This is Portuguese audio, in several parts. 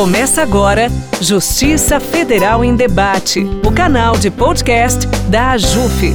Começa agora Justiça Federal em Debate, o canal de podcast da AJUF.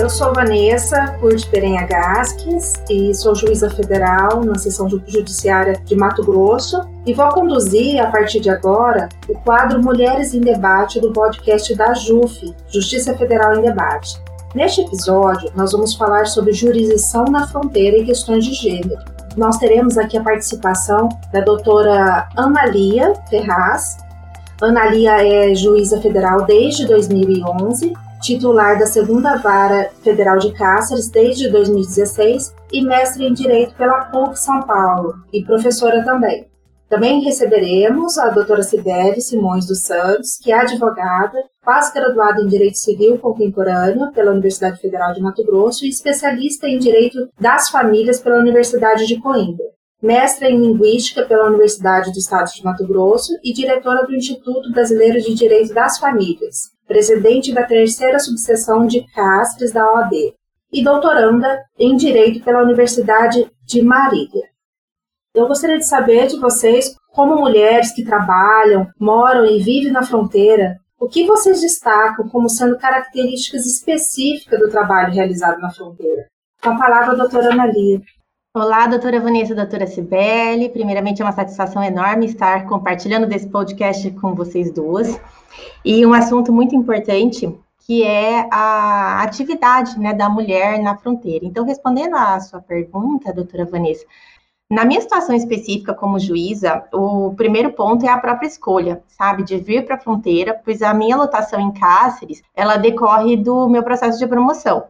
Eu sou Vanessa Curti Perenha Gasques e sou juíza federal na seção judiciária de Mato Grosso e vou conduzir, a partir de agora, o quadro Mulheres em Debate do podcast da JUF, Justiça Federal em Debate. Neste episódio, nós vamos falar sobre jurisdição na fronteira e questões de gênero. Nós teremos aqui a participação da doutora Analia Ferraz. Analia é juíza federal desde 2011 titular da Segunda Vara Federal de Cáceres desde 2016 e mestre em Direito pela PUC São Paulo e professora também. Também receberemos a doutora Sibeli Simões dos Santos, que é advogada, pós-graduada em Direito Civil Contemporâneo pela Universidade Federal de Mato Grosso e especialista em Direito das Famílias pela Universidade de Coimbra mestra em Linguística pela Universidade do Estado de Mato Grosso e diretora do Instituto Brasileiro de Direito das Famílias, presidente da terceira subseção de Castres da OAB, e doutoranda em Direito pela Universidade de Marília. Eu gostaria de saber de vocês, como mulheres que trabalham, moram e vivem na fronteira, o que vocês destacam como sendo características específicas do trabalho realizado na fronteira? Com a palavra, a doutora Analia. Olá, doutora Vanessa, doutora Cibele. Primeiramente, é uma satisfação enorme estar compartilhando desse podcast com vocês duas. E um assunto muito importante, que é a atividade né, da mulher na fronteira. Então, respondendo à sua pergunta, doutora Vanessa, na minha situação específica como juíza, o primeiro ponto é a própria escolha, sabe, de vir para a fronteira, pois a minha lotação em Cáceres, ela decorre do meu processo de promoção.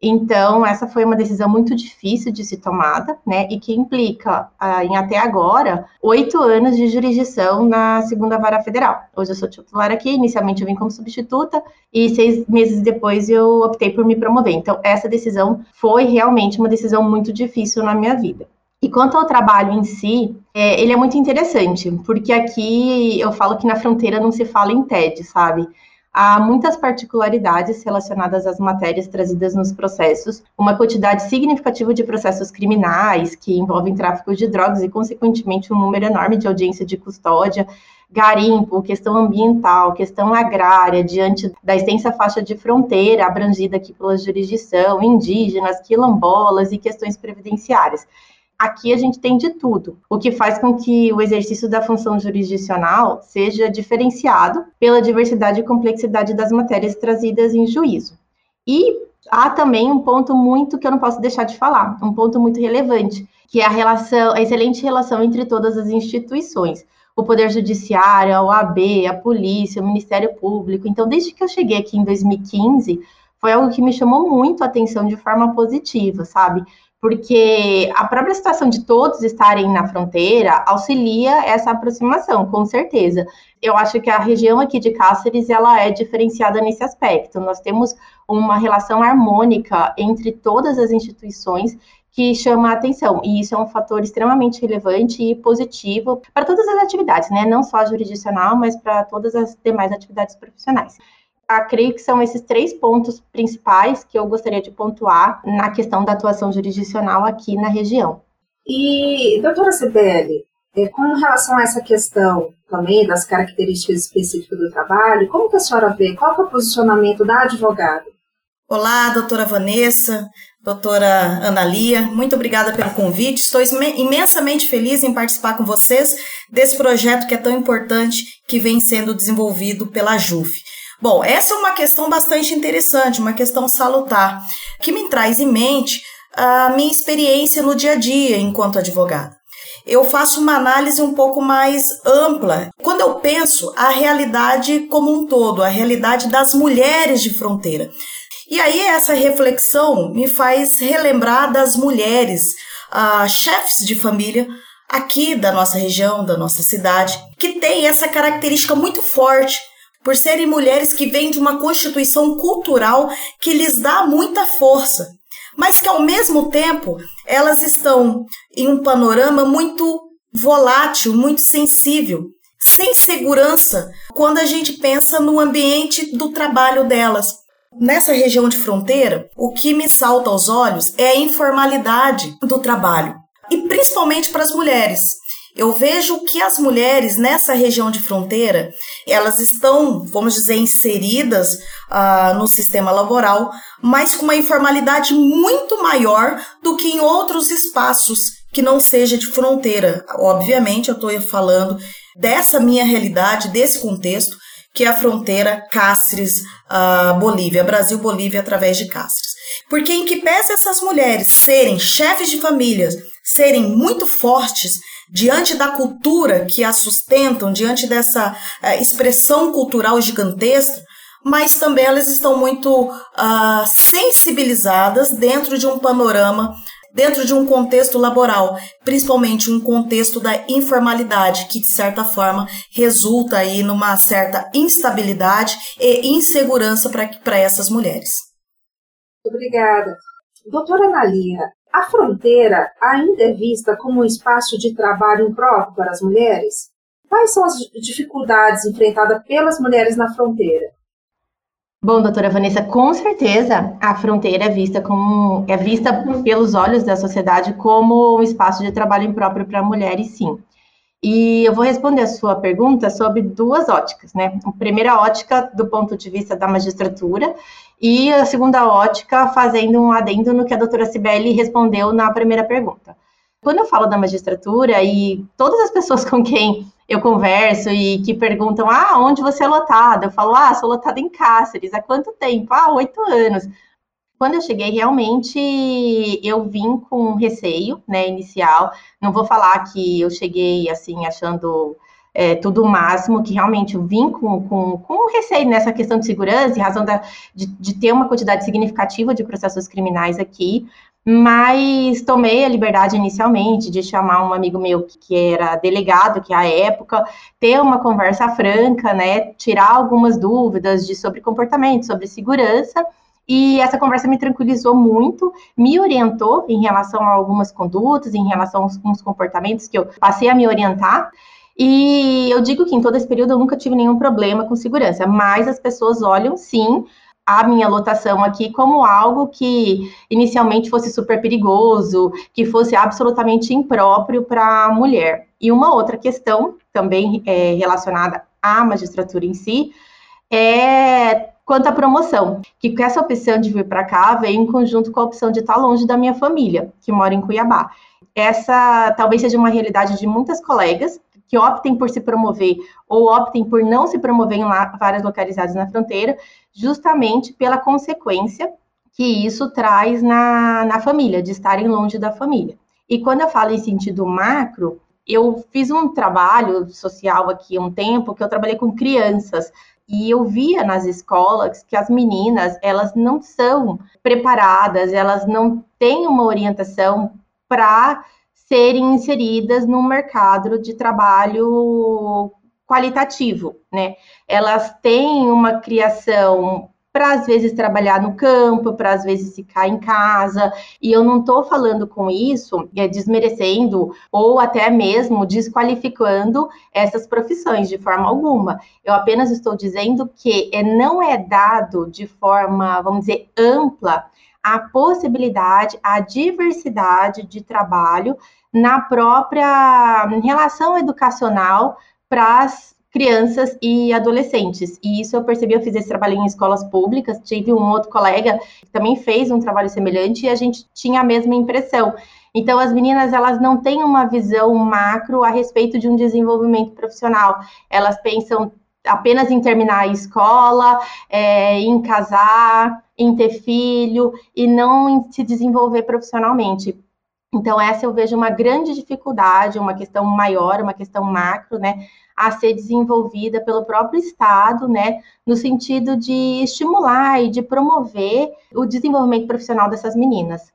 Então, essa foi uma decisão muito difícil de ser tomada, né, e que implica, ah, em até agora, oito anos de jurisdição na segunda vara federal. Hoje eu sou titular aqui, inicialmente eu vim como substituta, e seis meses depois eu optei por me promover. Então, essa decisão foi realmente uma decisão muito difícil na minha vida. E quanto ao trabalho em si, é, ele é muito interessante, porque aqui eu falo que na fronteira não se fala em TED, sabe? Há muitas particularidades relacionadas às matérias trazidas nos processos, uma quantidade significativa de processos criminais que envolvem tráfico de drogas e, consequentemente, um número enorme de audiência de custódia, garimpo, questão ambiental, questão agrária, diante da extensa faixa de fronteira abrangida aqui pela jurisdição, indígenas, quilombolas e questões previdenciárias. Aqui a gente tem de tudo, o que faz com que o exercício da função jurisdicional seja diferenciado pela diversidade e complexidade das matérias trazidas em juízo. E há também um ponto muito que eu não posso deixar de falar, um ponto muito relevante, que é a relação, a excelente relação entre todas as instituições o Poder Judiciário, a OAB, a Polícia, o Ministério Público. Então, desde que eu cheguei aqui em 2015, foi algo que me chamou muito a atenção de forma positiva, sabe? Porque a própria situação de todos estarem na fronteira auxilia essa aproximação, com certeza. Eu acho que a região aqui de Cáceres ela é diferenciada nesse aspecto. Nós temos uma relação harmônica entre todas as instituições que chama a atenção, e isso é um fator extremamente relevante e positivo para todas as atividades, né? Não só a jurisdicional, mas para todas as demais atividades profissionais creio que são esses três pontos principais que eu gostaria de pontuar na questão da atuação jurisdicional aqui na região. E, doutora Sibeli, é, com relação a essa questão também das características específicas do trabalho, como que a senhora vê? Qual é o posicionamento da advogada? Olá, doutora Vanessa, doutora Analia, muito obrigada pelo convite. Estou imensamente feliz em participar com vocês desse projeto que é tão importante que vem sendo desenvolvido pela JUF. Bom, essa é uma questão bastante interessante, uma questão salutar, que me traz em mente a minha experiência no dia a dia enquanto advogada. Eu faço uma análise um pouco mais ampla. Quando eu penso a realidade como um todo, a realidade das mulheres de fronteira. E aí essa reflexão me faz relembrar das mulheres, uh, chefes de família, aqui da nossa região, da nossa cidade, que tem essa característica muito forte por serem mulheres que vêm de uma constituição cultural que lhes dá muita força, mas que ao mesmo tempo elas estão em um panorama muito volátil, muito sensível, sem segurança quando a gente pensa no ambiente do trabalho delas. Nessa região de fronteira, o que me salta aos olhos é a informalidade do trabalho. E principalmente para as mulheres. Eu vejo que as mulheres nessa região de fronteira, elas estão, vamos dizer, inseridas uh, no sistema laboral, mas com uma informalidade muito maior do que em outros espaços que não seja de fronteira. Obviamente, eu estou falando dessa minha realidade, desse contexto, que é a fronteira Cáceres-Bolívia, uh, Brasil-Bolívia através de Cáceres. Porque em que pese essas mulheres serem chefes de famílias, serem muito fortes diante da cultura que as sustentam, diante dessa uh, expressão cultural gigantesca, mas também elas estão muito uh, sensibilizadas dentro de um panorama, dentro de um contexto laboral, principalmente um contexto da informalidade, que de certa forma resulta aí numa certa instabilidade e insegurança para essas mulheres. Obrigada. Doutora Analia, a fronteira ainda é vista como um espaço de trabalho impróprio para as mulheres? Quais são as dificuldades enfrentadas pelas mulheres na fronteira? Bom, doutora Vanessa, com certeza a fronteira é vista como é vista pelos olhos da sociedade como um espaço de trabalho impróprio para mulheres, sim. E eu vou responder a sua pergunta sobre duas óticas, né? A primeira ótica do ponto de vista da magistratura e a segunda ótica fazendo um adendo no que a doutora Cibele respondeu na primeira pergunta. Quando eu falo da magistratura e todas as pessoas com quem eu converso e que perguntam, ah, onde você é lotada? Eu falo, ah, sou lotada em Cáceres. Há quanto tempo? Ah, oito anos. Quando eu cheguei, realmente, eu vim com receio, né, inicial. Não vou falar que eu cheguei, assim, achando é, tudo o máximo, que realmente eu vim com, com, com receio nessa questão de segurança, em razão da, de, de ter uma quantidade significativa de processos criminais aqui, mas tomei a liberdade inicialmente de chamar um amigo meu que era delegado, que à época, ter uma conversa franca, né, tirar algumas dúvidas de sobre comportamento, sobre segurança, e essa conversa me tranquilizou muito, me orientou em relação a algumas condutas, em relação a alguns comportamentos que eu passei a me orientar. E eu digo que em todo esse período eu nunca tive nenhum problema com segurança, mas as pessoas olham sim a minha lotação aqui como algo que inicialmente fosse super perigoso, que fosse absolutamente impróprio para a mulher. E uma outra questão, também é, relacionada à magistratura em si, é quanto à promoção, que com essa opção de vir para cá veio em conjunto com a opção de estar longe da minha família, que mora em Cuiabá. Essa talvez seja uma realidade de muitas colegas que optem por se promover ou optem por não se promover em várias localidades na fronteira, justamente pela consequência que isso traz na, na família, de estarem longe da família. E quando eu falo em sentido macro, eu fiz um trabalho social aqui há um tempo que eu trabalhei com crianças e eu via nas escolas que as meninas elas não são preparadas, elas não têm uma orientação para serem inseridas no mercado de trabalho qualitativo, né? Elas têm uma criação para às vezes trabalhar no campo, para às vezes ficar em casa. E eu não estou falando com isso é, desmerecendo ou até mesmo desqualificando essas profissões de forma alguma. Eu apenas estou dizendo que é, não é dado de forma, vamos dizer, ampla a possibilidade, a diversidade de trabalho na própria relação educacional para as crianças e adolescentes. E isso eu percebi, eu fiz esse trabalho em escolas públicas, tive um outro colega que também fez um trabalho semelhante e a gente tinha a mesma impressão. Então, as meninas, elas não têm uma visão macro a respeito de um desenvolvimento profissional. Elas pensam apenas em terminar a escola, é, em casar, em ter filho e não em se desenvolver profissionalmente. Então, essa eu vejo uma grande dificuldade, uma questão maior, uma questão macro, né, a ser desenvolvida pelo próprio Estado, né, no sentido de estimular e de promover o desenvolvimento profissional dessas meninas.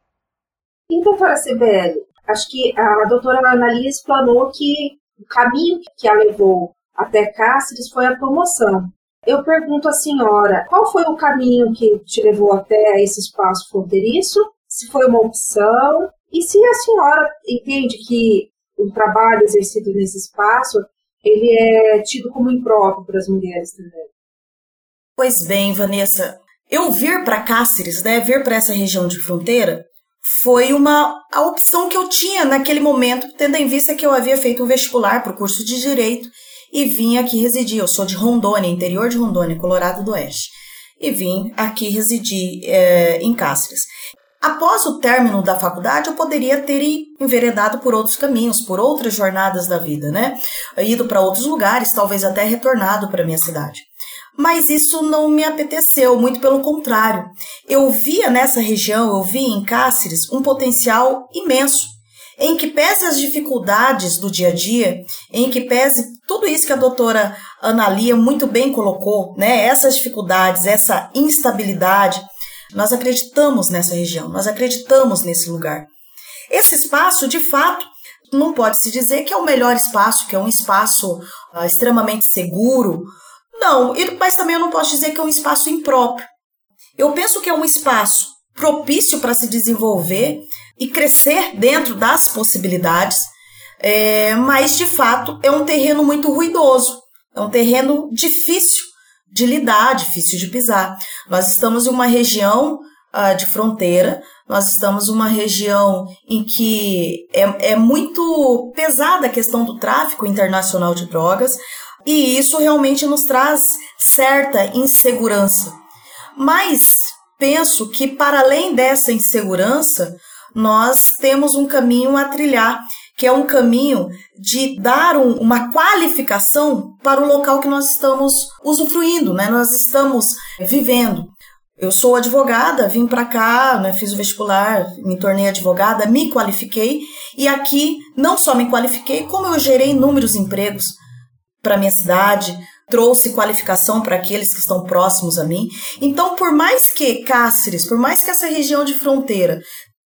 E, doutora Sibeli, acho que a doutora Analia explanou que o caminho que a levou até Cáceres foi a promoção. Eu pergunto à senhora, qual foi o caminho que te levou até esse espaço fronteiriço? Se foi uma opção e se a senhora entende que o trabalho exercido nesse espaço ele é tido como impróprio para as mulheres também? Pois bem, Vanessa, eu vir para Cáceres, né, vir para essa região de fronteira, foi uma a opção que eu tinha naquele momento, tendo em vista que eu havia feito um vestibular para o curso de direito e vim aqui residir. Eu sou de Rondônia, interior de Rondônia, Colorado do Oeste, e vim aqui residir é, em Cáceres. Após o término da faculdade, eu poderia ter enveredado por outros caminhos, por outras jornadas da vida, né? Ido para outros lugares, talvez até retornado para minha cidade. Mas isso não me apeteceu, muito pelo contrário. Eu via nessa região, eu via em Cáceres um potencial imenso, em que pese as dificuldades do dia a dia, em que pese tudo isso que a doutora Analia muito bem colocou, né? Essas dificuldades, essa instabilidade, nós acreditamos nessa região, nós acreditamos nesse lugar. Esse espaço, de fato, não pode se dizer que é o melhor espaço, que é um espaço uh, extremamente seguro. Não, mas também eu não posso dizer que é um espaço impróprio. Eu penso que é um espaço propício para se desenvolver e crescer dentro das possibilidades, é, mas de fato é um terreno muito ruidoso, é um terreno difícil de lidar, difícil de pisar. Nós estamos em uma região uh, de fronteira, nós estamos em uma região em que é, é muito pesada a questão do tráfico internacional de drogas, e isso realmente nos traz certa insegurança. Mas penso que, para além dessa insegurança, nós temos um caminho a trilhar que é um caminho de dar um, uma qualificação para o local que nós estamos usufruindo, né? Nós estamos vivendo. Eu sou advogada, vim para cá, né, fiz o vestibular, me tornei advogada, me qualifiquei e aqui não só me qualifiquei, como eu gerei inúmeros empregos para minha cidade, trouxe qualificação para aqueles que estão próximos a mim. Então, por mais que Cáceres, por mais que essa região de fronteira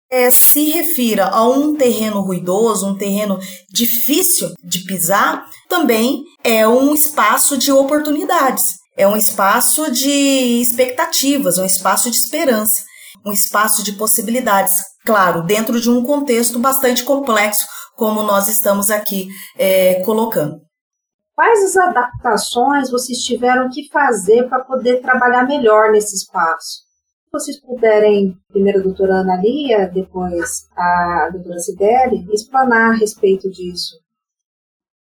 é, se refira a um terreno ruidoso, um terreno difícil de pisar, também é um espaço de oportunidades, é um espaço de expectativas, um espaço de esperança, um espaço de possibilidades, claro, dentro de um contexto bastante complexo, como nós estamos aqui é, colocando. Quais as adaptações vocês tiveram que fazer para poder trabalhar melhor nesse espaço? Vocês puderem, primeiro a doutora Ana Lia, depois a doutora Sibeli, explanar a respeito disso.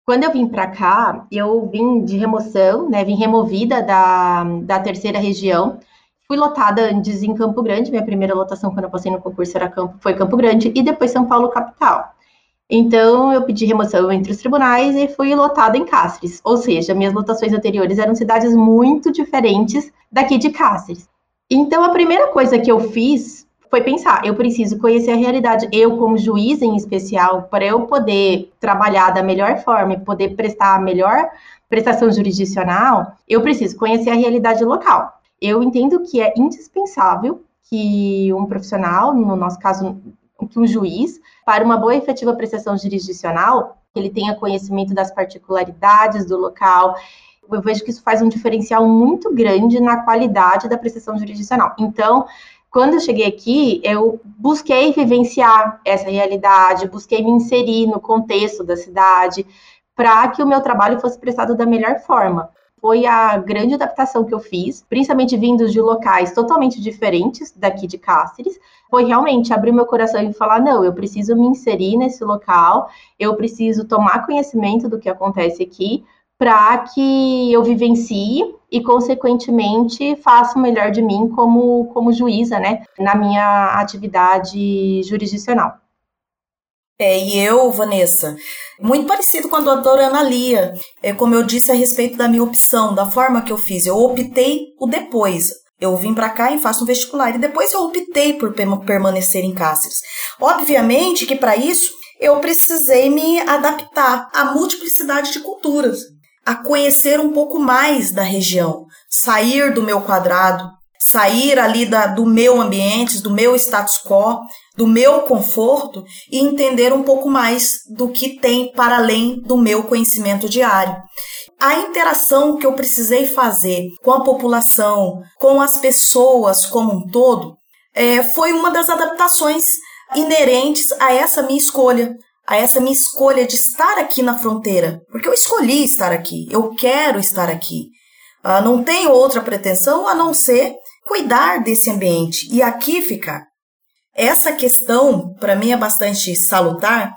Quando eu vim para cá, eu vim de remoção, né, vim removida da, da terceira região, fui lotada antes em Campo Grande, minha primeira lotação quando eu passei no concurso era Campo, foi Campo Grande, e depois São Paulo capital. Então, eu pedi remoção entre os tribunais e fui lotada em Cáceres. Ou seja, minhas lotações anteriores eram cidades muito diferentes daqui de Cáceres. Então, a primeira coisa que eu fiz foi pensar, eu preciso conhecer a realidade, eu como juiz em especial, para eu poder trabalhar da melhor forma e poder prestar a melhor prestação jurisdicional, eu preciso conhecer a realidade local. Eu entendo que é indispensável que um profissional, no nosso caso, que um juiz, para uma boa e efetiva prestação jurisdicional, ele tenha conhecimento das particularidades do local, eu vejo que isso faz um diferencial muito grande na qualidade da prestação jurisdicional. Então, quando eu cheguei aqui, eu busquei vivenciar essa realidade, busquei me inserir no contexto da cidade, para que o meu trabalho fosse prestado da melhor forma. Foi a grande adaptação que eu fiz, principalmente vindo de locais totalmente diferentes daqui de Cáceres. Foi realmente abrir meu coração e falar: não, eu preciso me inserir nesse local, eu preciso tomar conhecimento do que acontece aqui, para que eu vivencie e, consequentemente, faça o melhor de mim como, como juíza, né, na minha atividade jurisdicional. É, e eu, Vanessa, muito parecido com a doutora Ana Lia, é, como eu disse a respeito da minha opção, da forma que eu fiz, eu optei o depois. Eu vim para cá e faço um vestibular, e depois eu optei por permanecer em Cáceres. Obviamente que para isso eu precisei me adaptar à multiplicidade de culturas a conhecer um pouco mais da região, sair do meu quadrado, sair ali da, do meu ambiente, do meu status quo, do meu conforto e entender um pouco mais do que tem para além do meu conhecimento diário. A interação que eu precisei fazer com a população, com as pessoas como um todo, é, foi uma das adaptações inerentes a essa minha escolha, a essa minha escolha de estar aqui na fronteira, porque eu escolhi estar aqui, eu quero estar aqui. Ah, não tenho outra pretensão a não ser cuidar desse ambiente e aqui ficar. essa questão, para mim, é bastante salutar,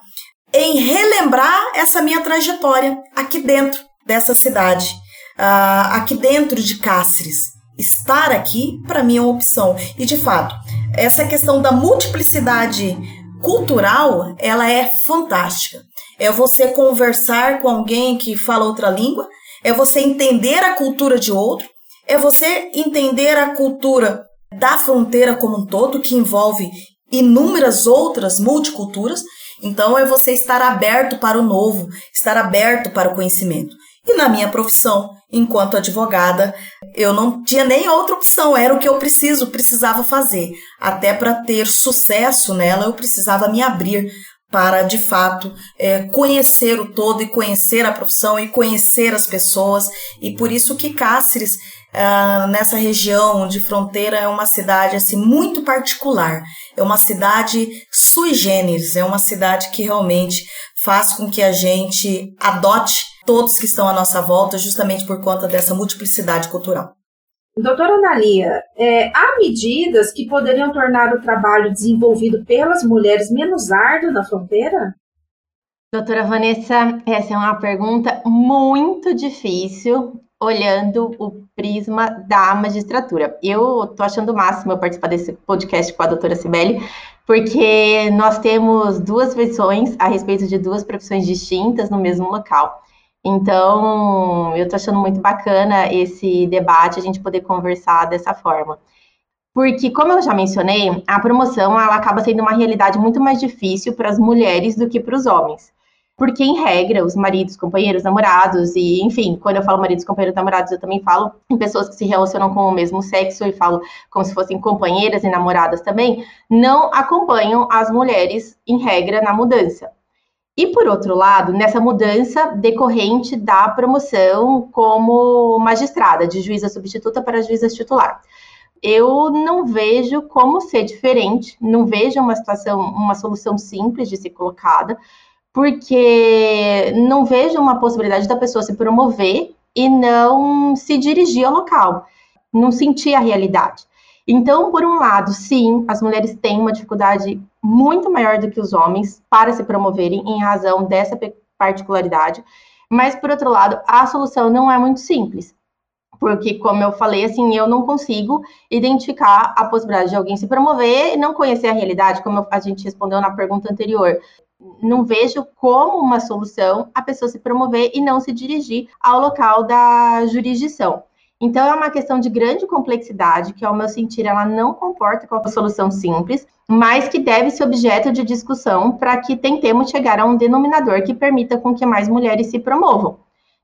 em relembrar essa minha trajetória aqui dentro dessa cidade, uh, aqui dentro de Cáceres. Estar aqui, para mim, é uma opção. E, de fato, essa questão da multiplicidade cultural, ela é fantástica. É você conversar com alguém que fala outra língua, é você entender a cultura de outro, é você entender a cultura da fronteira como um todo, que envolve inúmeras outras multiculturas. Então, é você estar aberto para o novo, estar aberto para o conhecimento. E na minha profissão, enquanto advogada, eu não tinha nem outra opção, era o que eu preciso, precisava fazer. Até para ter sucesso nela, eu precisava me abrir para, de fato, é, conhecer o todo e conhecer a profissão e conhecer as pessoas. E por isso que Cáceres, é, nessa região de fronteira, é uma cidade assim, muito particular. É uma cidade sui generis, é uma cidade que realmente faz com que a gente adote todos que estão à nossa volta, justamente por conta dessa multiplicidade cultural. Doutora Analia, é, há medidas que poderiam tornar o trabalho desenvolvido pelas mulheres menos árduo na fronteira? Doutora Vanessa, essa é uma pergunta muito difícil, olhando o prisma da magistratura. Eu estou achando o máximo eu participar desse podcast com a doutora Cibele, porque nós temos duas versões a respeito de duas profissões distintas no mesmo local. Então, eu estou achando muito bacana esse debate, a gente poder conversar dessa forma. Porque, como eu já mencionei, a promoção ela acaba sendo uma realidade muito mais difícil para as mulheres do que para os homens. Porque, em regra, os maridos, companheiros, namorados, e, enfim, quando eu falo maridos, companheiros, namorados, eu também falo em pessoas que se relacionam com o mesmo sexo e falo como se fossem companheiras e namoradas também, não acompanham as mulheres, em regra, na mudança. E por outro lado, nessa mudança decorrente da promoção como magistrada, de juíza substituta para juíza titular. Eu não vejo como ser diferente, não vejo uma situação, uma solução simples de ser colocada, porque não vejo uma possibilidade da pessoa se promover e não se dirigir ao local, não sentir a realidade. Então, por um lado, sim, as mulheres têm uma dificuldade muito maior do que os homens para se promoverem em razão dessa particularidade, mas por outro lado, a solução não é muito simples. Porque, como eu falei, assim, eu não consigo identificar a possibilidade de alguém se promover e não conhecer a realidade, como a gente respondeu na pergunta anterior. Não vejo como uma solução a pessoa se promover e não se dirigir ao local da jurisdição. Então, é uma questão de grande complexidade, que, ao meu sentir, ela não comporta qualquer solução simples, mas que deve ser objeto de discussão para que tentemos chegar a um denominador que permita com que mais mulheres se promovam.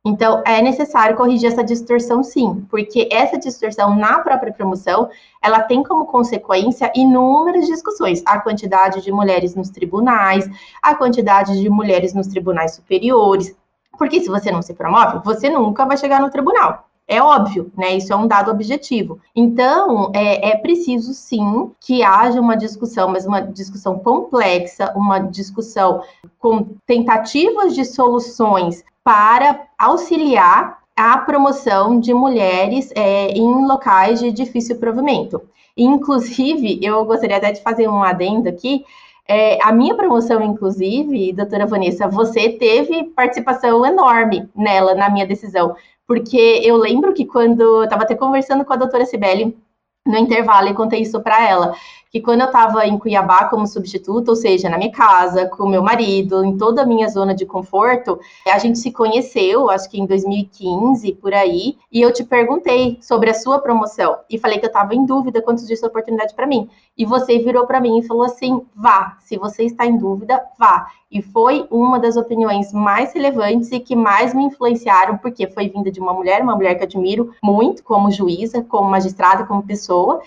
Então, é necessário corrigir essa distorção, sim, porque essa distorção na própria promoção, ela tem como consequência inúmeras discussões. A quantidade de mulheres nos tribunais, a quantidade de mulheres nos tribunais superiores, porque se você não se promove, você nunca vai chegar no tribunal. É óbvio, né? Isso é um dado objetivo. Então, é, é preciso sim que haja uma discussão, mas uma discussão complexa, uma discussão com tentativas de soluções para auxiliar a promoção de mulheres é, em locais de difícil provimento. Inclusive, eu gostaria até de fazer um adendo aqui. É, a minha promoção, inclusive, doutora Vanessa, você teve participação enorme nela, na minha decisão, porque eu lembro que quando eu estava até conversando com a doutora Sibeli no intervalo e contei isso para ela que quando eu estava em Cuiabá como substituta, ou seja, na minha casa, com meu marido, em toda a minha zona de conforto, a gente se conheceu, acho que em 2015, por aí, e eu te perguntei sobre a sua promoção e falei que eu estava em dúvida quanto disso é oportunidade para mim. E você virou para mim e falou assim: vá, se você está em dúvida, vá. E foi uma das opiniões mais relevantes e que mais me influenciaram, porque foi vinda de uma mulher, uma mulher que admiro muito como juíza, como magistrada, como pessoa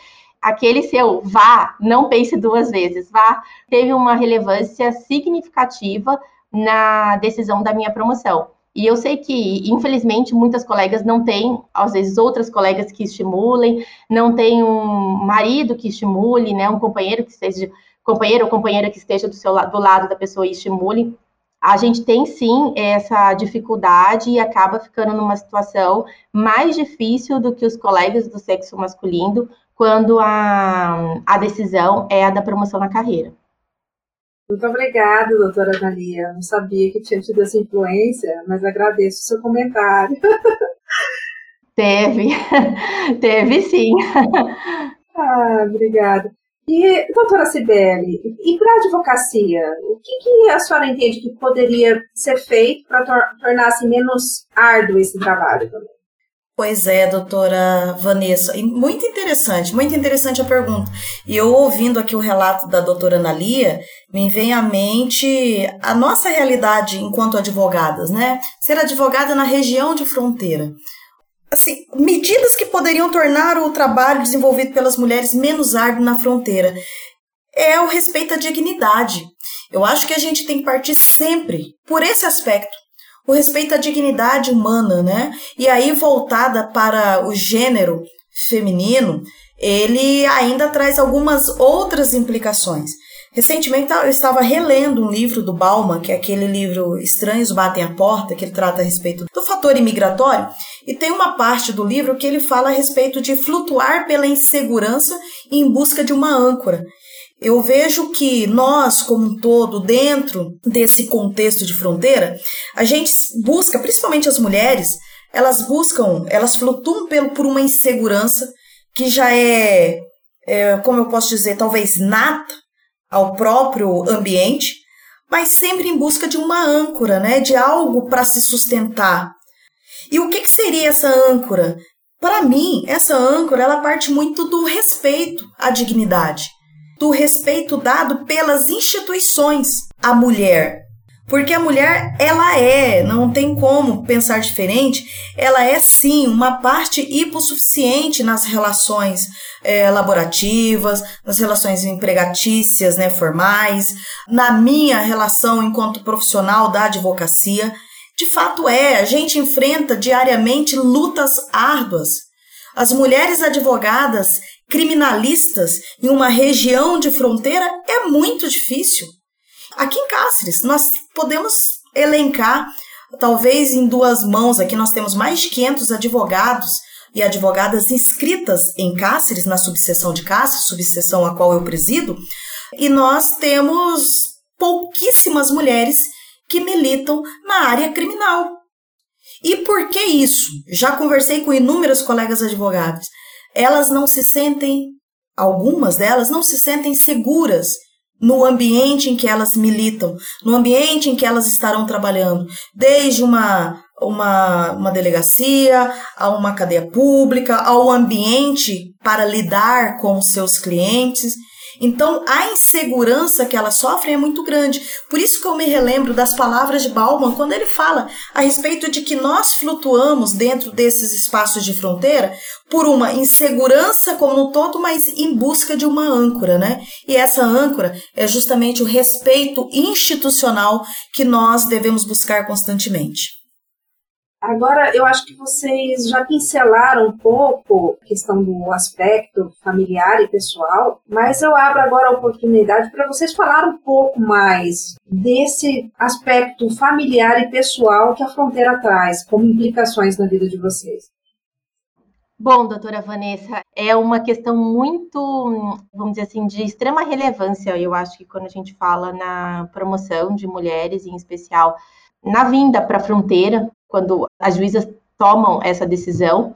aquele seu vá, não pense duas vezes, vá, teve uma relevância significativa na decisão da minha promoção. E eu sei que, infelizmente, muitas colegas não têm, às vezes, outras colegas que estimulem, não tem um marido que estimule, né, um companheiro que esteja, companheiro ou companheira que esteja do, seu, do lado da pessoa e estimule. A gente tem sim essa dificuldade e acaba ficando numa situação mais difícil do que os colegas do sexo masculino, quando a, a decisão é a da promoção na carreira. Muito obrigada, doutora Analia. Não sabia que tinha tido essa influência, mas agradeço o seu comentário. Teve, teve sim. Ah, obrigada. E, doutora Cibele, e para a advocacia, o que, que, a senhora entende que poderia ser feito para tor tornar-se menos árduo esse trabalho também? Pois é, doutora Vanessa, muito interessante, muito interessante a pergunta. E eu ouvindo aqui o relato da doutora Analia, me vem à mente a nossa realidade enquanto advogadas, né? Ser advogada na região de fronteira. Assim, medidas que poderiam tornar o trabalho desenvolvido pelas mulheres menos árduo na fronteira é o respeito à dignidade. Eu acho que a gente tem que partir sempre por esse aspecto o respeito à dignidade humana, né? E aí, voltada para o gênero feminino, ele ainda traz algumas outras implicações. Recentemente eu estava relendo um livro do Bauman, que é aquele livro Estranhos Batem a Porta, que ele trata a respeito do fator imigratório, e tem uma parte do livro que ele fala a respeito de flutuar pela insegurança em busca de uma âncora. Eu vejo que nós, como um todo, dentro desse contexto de fronteira, a gente busca, principalmente as mulheres, elas buscam, elas flutuam pelo, por uma insegurança que já é, é, como eu posso dizer, talvez nata ao próprio ambiente, mas sempre em busca de uma âncora, né, de algo para se sustentar. E o que, que seria essa âncora? Para mim, essa âncora ela parte muito do respeito à dignidade do respeito dado pelas instituições à mulher. Porque a mulher, ela é, não tem como pensar diferente, ela é sim uma parte hipossuficiente nas relações é, laborativas, nas relações empregatícias, né, formais, na minha relação enquanto profissional da advocacia. De fato é, a gente enfrenta diariamente lutas árduas. As mulheres advogadas, criminalistas em uma região de fronteira é muito difícil. Aqui em Cáceres, nós podemos elencar, talvez em duas mãos, aqui nós temos mais de 500 advogados e advogadas inscritas em Cáceres, na subseção de Cáceres, subseção a qual eu presido, e nós temos pouquíssimas mulheres que militam na área criminal. E por que isso? Já conversei com inúmeros colegas advogados elas não se sentem, algumas delas não se sentem seguras no ambiente em que elas militam, no ambiente em que elas estarão trabalhando, desde uma uma, uma delegacia, a uma cadeia pública, ao ambiente para lidar com os seus clientes. Então, a insegurança que elas sofrem é muito grande. Por isso que eu me relembro das palavras de Bauman quando ele fala a respeito de que nós flutuamos dentro desses espaços de fronteira por uma insegurança como um todo, mas em busca de uma âncora, né? E essa âncora é justamente o respeito institucional que nós devemos buscar constantemente. Agora, eu acho que vocês já pincelaram um pouco a questão do aspecto familiar e pessoal, mas eu abro agora a oportunidade para vocês falar um pouco mais desse aspecto familiar e pessoal que a fronteira traz, como implicações na vida de vocês. Bom, doutora Vanessa, é uma questão muito, vamos dizer assim, de extrema relevância, eu acho que quando a gente fala na promoção de mulheres, em especial na vinda para a fronteira, quando as juízas tomam essa decisão,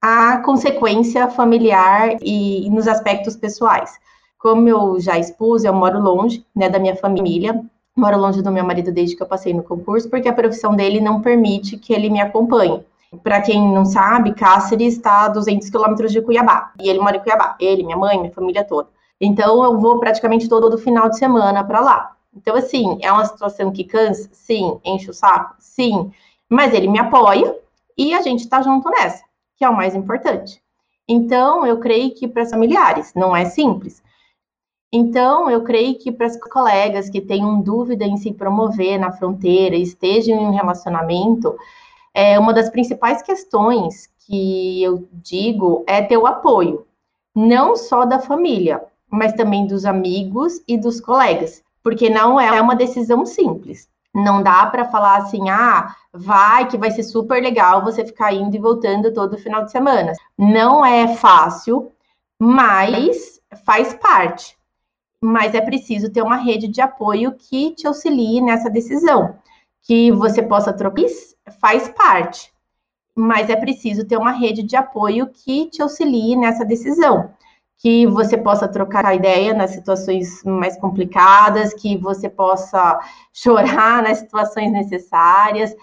a consequência familiar e, nos aspectos pessoais. Como eu já expus, eu moro longe né, da minha família, moro longe do meu marido desde que eu passei no concurso, porque a profissão dele não permite que ele me acompanhe. Para quem não sabe, Cáceres está a 200 quilômetros de Cuiabá, e ele mora em Cuiabá, ele, minha mãe, minha família toda. Então, eu vou praticamente todo final de semana para lá. Então, assim, é uma situação que cansa? Sim. Enche o saco? Sim. Mas ele me apoia e a gente está junto nessa, que é o mais importante. Então, eu creio que para os familiares não é simples. Então, eu creio que para as colegas que tenham dúvida em se promover na fronteira, estejam em um relacionamento, é uma das principais questões que eu digo é ter o apoio, não só da família, mas também dos amigos e dos colegas, porque não é uma decisão simples. Não dá para falar assim, ah, vai que vai ser super legal você ficar indo e voltando todo final de semana. Não é fácil, mas faz parte. Mas é preciso ter uma rede de apoio que te auxilie nessa decisão. Que você possa trocar, faz parte. Mas é preciso ter uma rede de apoio que te auxilie nessa decisão que você possa trocar ideia nas situações mais complicadas, que você possa chorar nas situações necessárias.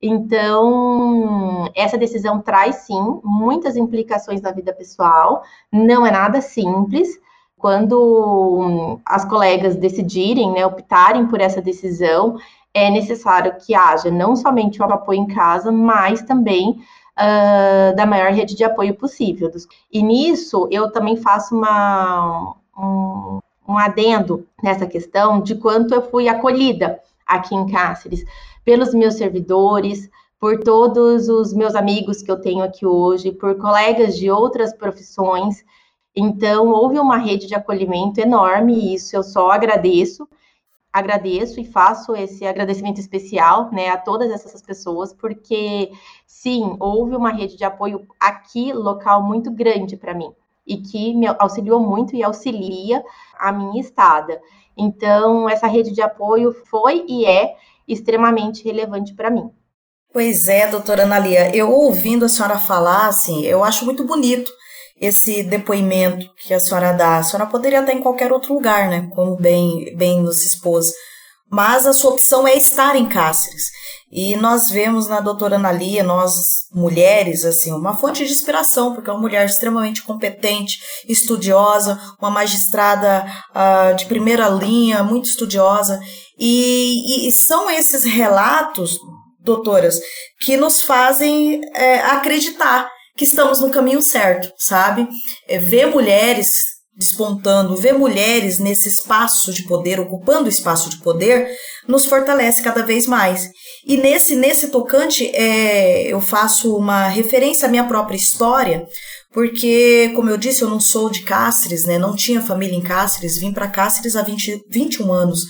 Então, essa decisão traz sim muitas implicações na vida pessoal, não é nada simples. Quando as colegas decidirem, né, optarem por essa decisão, é necessário que haja não somente o apoio em casa, mas também uh, da maior rede de apoio possível. E nisso eu também faço uma, um, um adendo nessa questão de quanto eu fui acolhida aqui em Cáceres pelos meus servidores, por todos os meus amigos que eu tenho aqui hoje, por colegas de outras profissões. Então, houve uma rede de acolhimento enorme e isso eu só agradeço agradeço e faço esse agradecimento especial né, a todas essas pessoas, porque sim, houve uma rede de apoio aqui local muito grande para mim e que me auxiliou muito e auxilia a minha estada. Então, essa rede de apoio foi e é extremamente relevante para mim. Pois é, doutora Analia, eu ouvindo a senhora falar, assim, eu acho muito bonito esse depoimento que a senhora dá. A senhora poderia estar em qualquer outro lugar, né? Como bem, bem nos expôs. Mas a sua opção é estar em Cáceres. E nós vemos na doutora Analia, nós mulheres, assim, uma fonte de inspiração, porque é uma mulher extremamente competente, estudiosa, uma magistrada uh, de primeira linha, muito estudiosa. E, e, são esses relatos, doutoras, que nos fazem é, acreditar que estamos no caminho certo, sabe? É, ver mulheres despontando, ver mulheres nesse espaço de poder, ocupando o espaço de poder, nos fortalece cada vez mais. E nesse, nesse tocante, é, eu faço uma referência à minha própria história, porque, como eu disse, eu não sou de Cáceres, né? não tinha família em Cáceres, vim para Cáceres há 20, 21 anos.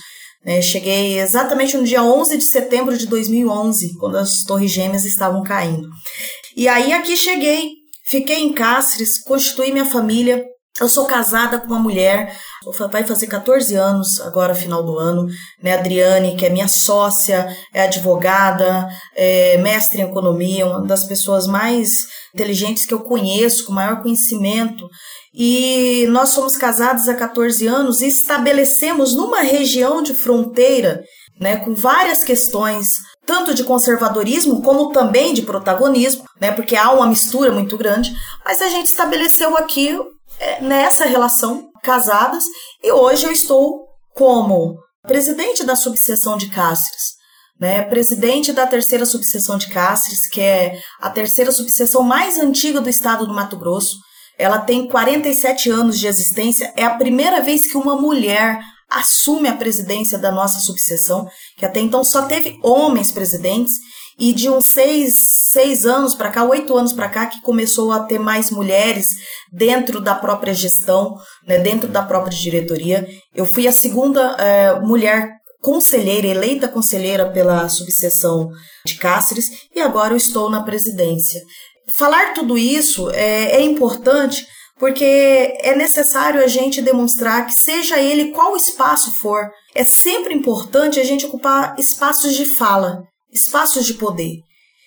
Né? Cheguei exatamente no dia 11 de setembro de 2011, quando as Torres Gêmeas estavam caindo. E aí aqui cheguei, fiquei em Cáceres, constituí minha família. Eu sou casada com uma mulher, vai fazer 14 anos agora, final do ano, né? Adriane, que é minha sócia, é advogada, é mestre em economia, uma das pessoas mais inteligentes que eu conheço, com maior conhecimento. E nós somos casados há 14 anos e estabelecemos numa região de fronteira, né, com várias questões tanto de conservadorismo como também de protagonismo, né? Porque há uma mistura muito grande. Mas a gente estabeleceu aqui é, nessa relação casadas e hoje eu estou como presidente da subseção de Cáceres, né? Presidente da terceira subseção de Cáceres, que é a terceira subseção mais antiga do estado do Mato Grosso. Ela tem 47 anos de existência. É a primeira vez que uma mulher assume a presidência da nossa subseção, que até então só teve homens presidentes, e de uns seis, seis anos para cá, oito anos para cá, que começou a ter mais mulheres dentro da própria gestão, né, dentro da própria diretoria. Eu fui a segunda é, mulher conselheira, eleita conselheira pela subseção de Cáceres, e agora eu estou na presidência. Falar tudo isso é, é importante porque é necessário a gente demonstrar que, seja ele qual espaço for, é sempre importante a gente ocupar espaços de fala, espaços de poder.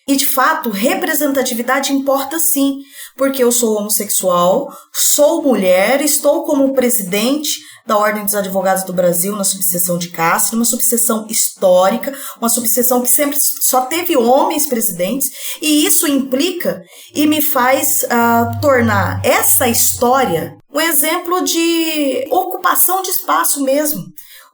E de fato, representatividade importa sim, porque eu sou homossexual, sou mulher, estou como presidente da Ordem dos Advogados do Brasil na subseção de Castro, uma subseção histórica, uma subseção que sempre só teve homens presidentes, e isso implica e me faz uh, tornar essa história um exemplo de ocupação de espaço mesmo,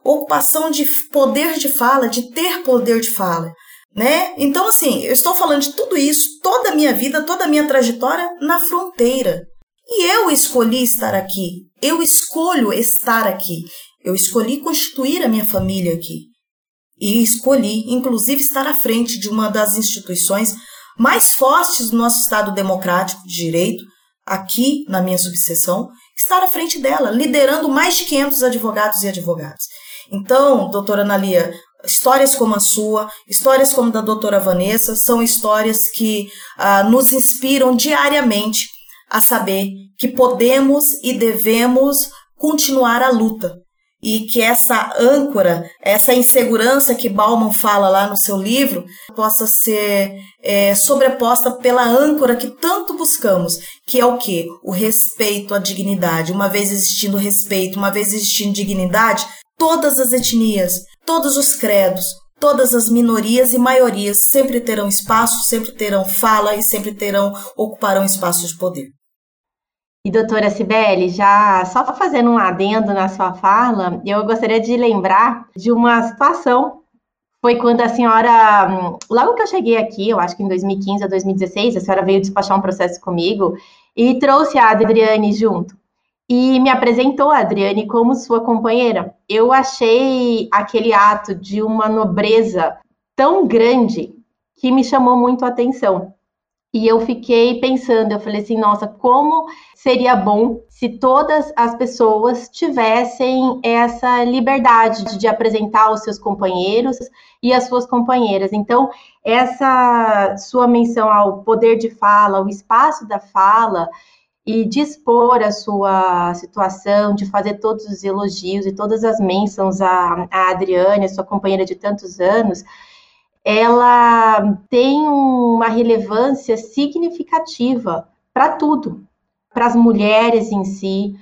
ocupação de poder de fala, de ter poder de fala. Né? Então, assim, eu estou falando de tudo isso, toda a minha vida, toda a minha trajetória na fronteira. E eu escolhi estar aqui. Eu escolho estar aqui. Eu escolhi constituir a minha família aqui. E escolhi, inclusive, estar à frente de uma das instituições mais fortes do nosso Estado democrático de direito, aqui na minha subseção, estar à frente dela, liderando mais de 500 advogados e advogadas. Então, doutora Analia, histórias como a sua, histórias como da doutora Vanessa, são histórias que ah, nos inspiram diariamente a saber que podemos e devemos continuar a luta. E que essa âncora, essa insegurança que Bauman fala lá no seu livro, possa ser é, sobreposta pela âncora que tanto buscamos, que é o que? O respeito à dignidade. Uma vez existindo respeito, uma vez existindo dignidade, todas as etnias, todos os credos, todas as minorias e maiorias sempre terão espaço, sempre terão fala e sempre terão ocuparão espaços de poder. E doutora Cibele, já só fazendo um adendo na sua fala, eu gostaria de lembrar de uma situação. Foi quando a senhora, logo que eu cheguei aqui, eu acho que em 2015 ou 2016, a senhora veio despachar um processo comigo e trouxe a Adriane junto. E me apresentou a Adriane como sua companheira. Eu achei aquele ato de uma nobreza tão grande que me chamou muito a atenção. E eu fiquei pensando, eu falei assim, nossa, como seria bom se todas as pessoas tivessem essa liberdade de apresentar os seus companheiros e as suas companheiras. Então, essa sua menção ao poder de fala, o espaço da fala e dispor a sua situação, de fazer todos os elogios e todas as menções à, à Adriane, sua companheira de tantos anos, ela tem uma relevância significativa para tudo, para as mulheres em si,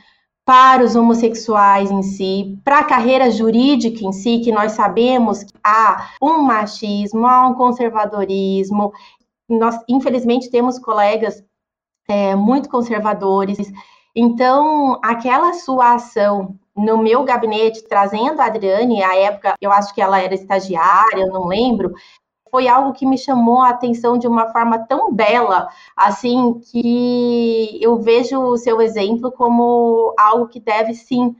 para os homossexuais em si, para a carreira jurídica em si, que nós sabemos que há um machismo, há um conservadorismo. Nós, infelizmente, temos colegas é, muito conservadores. Então, aquela sua ação no meu gabinete, trazendo a Adriane, à época, eu acho que ela era estagiária, eu não lembro, foi algo que me chamou a atenção de uma forma tão bela, assim, que eu vejo o seu exemplo como algo que deve sim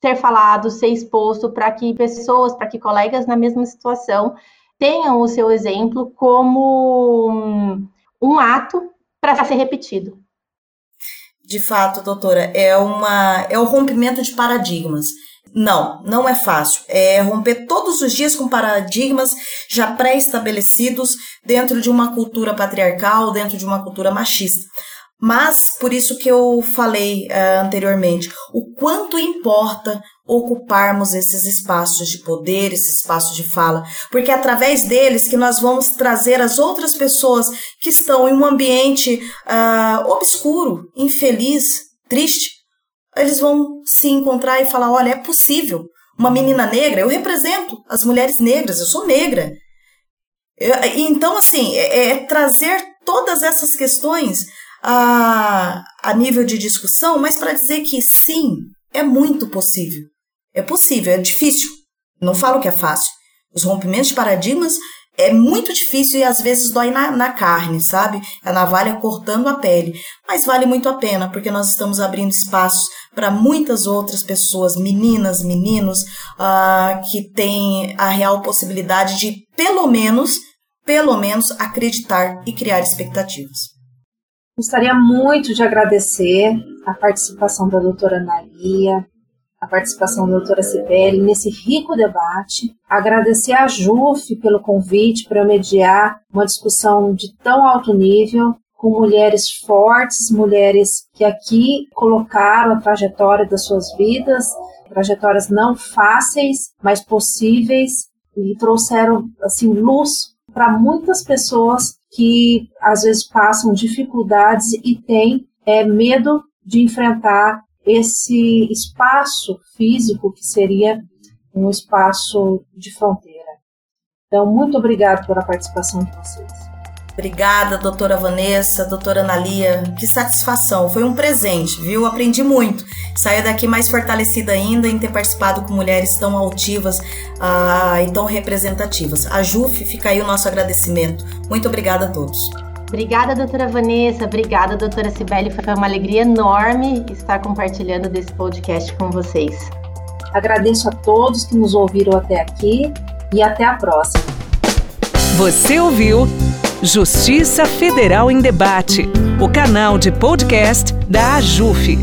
ser falado, ser exposto para que pessoas, para que colegas na mesma situação tenham o seu exemplo como um, um ato para ser repetido. De fato, doutora, é uma é o rompimento de paradigmas. Não, não é fácil. É romper todos os dias com paradigmas já pré-estabelecidos dentro de uma cultura patriarcal, dentro de uma cultura machista. Mas, por isso que eu falei uh, anteriormente, o quanto importa ocuparmos esses espaços de poder, esses espaços de fala, porque é através deles que nós vamos trazer as outras pessoas que estão em um ambiente uh, obscuro, infeliz, triste, eles vão se encontrar e falar: olha, é possível. Uma menina negra, eu represento as mulheres negras, eu sou negra. Eu, então, assim, é, é, trazer todas essas questões a, a nível de discussão, mas para dizer que sim, é muito possível. É possível, é difícil. Não falo que é fácil. Os rompimentos de paradigmas é muito difícil e às vezes dói na, na, carne, sabe? A navalha cortando a pele. Mas vale muito a pena, porque nós estamos abrindo espaços para muitas outras pessoas, meninas, meninos, uh, que têm a real possibilidade de, pelo menos, pelo menos, acreditar e criar expectativas. Gostaria muito de agradecer a participação da doutora Analia, a participação da doutora Sibeli nesse rico debate. Agradecer a JUF pelo convite para mediar uma discussão de tão alto nível, com mulheres fortes, mulheres que aqui colocaram a trajetória das suas vidas, trajetórias não fáceis, mas possíveis, e trouxeram assim luz para muitas pessoas que às vezes passam dificuldades e têm é, medo de enfrentar esse espaço físico que seria um espaço de fronteira. Então, muito obrigado pela participação de vocês. Obrigada, doutora Vanessa, doutora Analia. Que satisfação, foi um presente, viu? Aprendi muito. Saio daqui mais fortalecida ainda em ter participado com mulheres tão altivas ah, e tão representativas. A JUF, fica aí o nosso agradecimento. Muito obrigada a todos. Obrigada, doutora Vanessa. Obrigada, doutora Cibele. Foi uma alegria enorme estar compartilhando desse podcast com vocês. Agradeço a todos que nos ouviram até aqui e até a próxima. Você ouviu Justiça Federal em Debate, o canal de podcast da AJUF.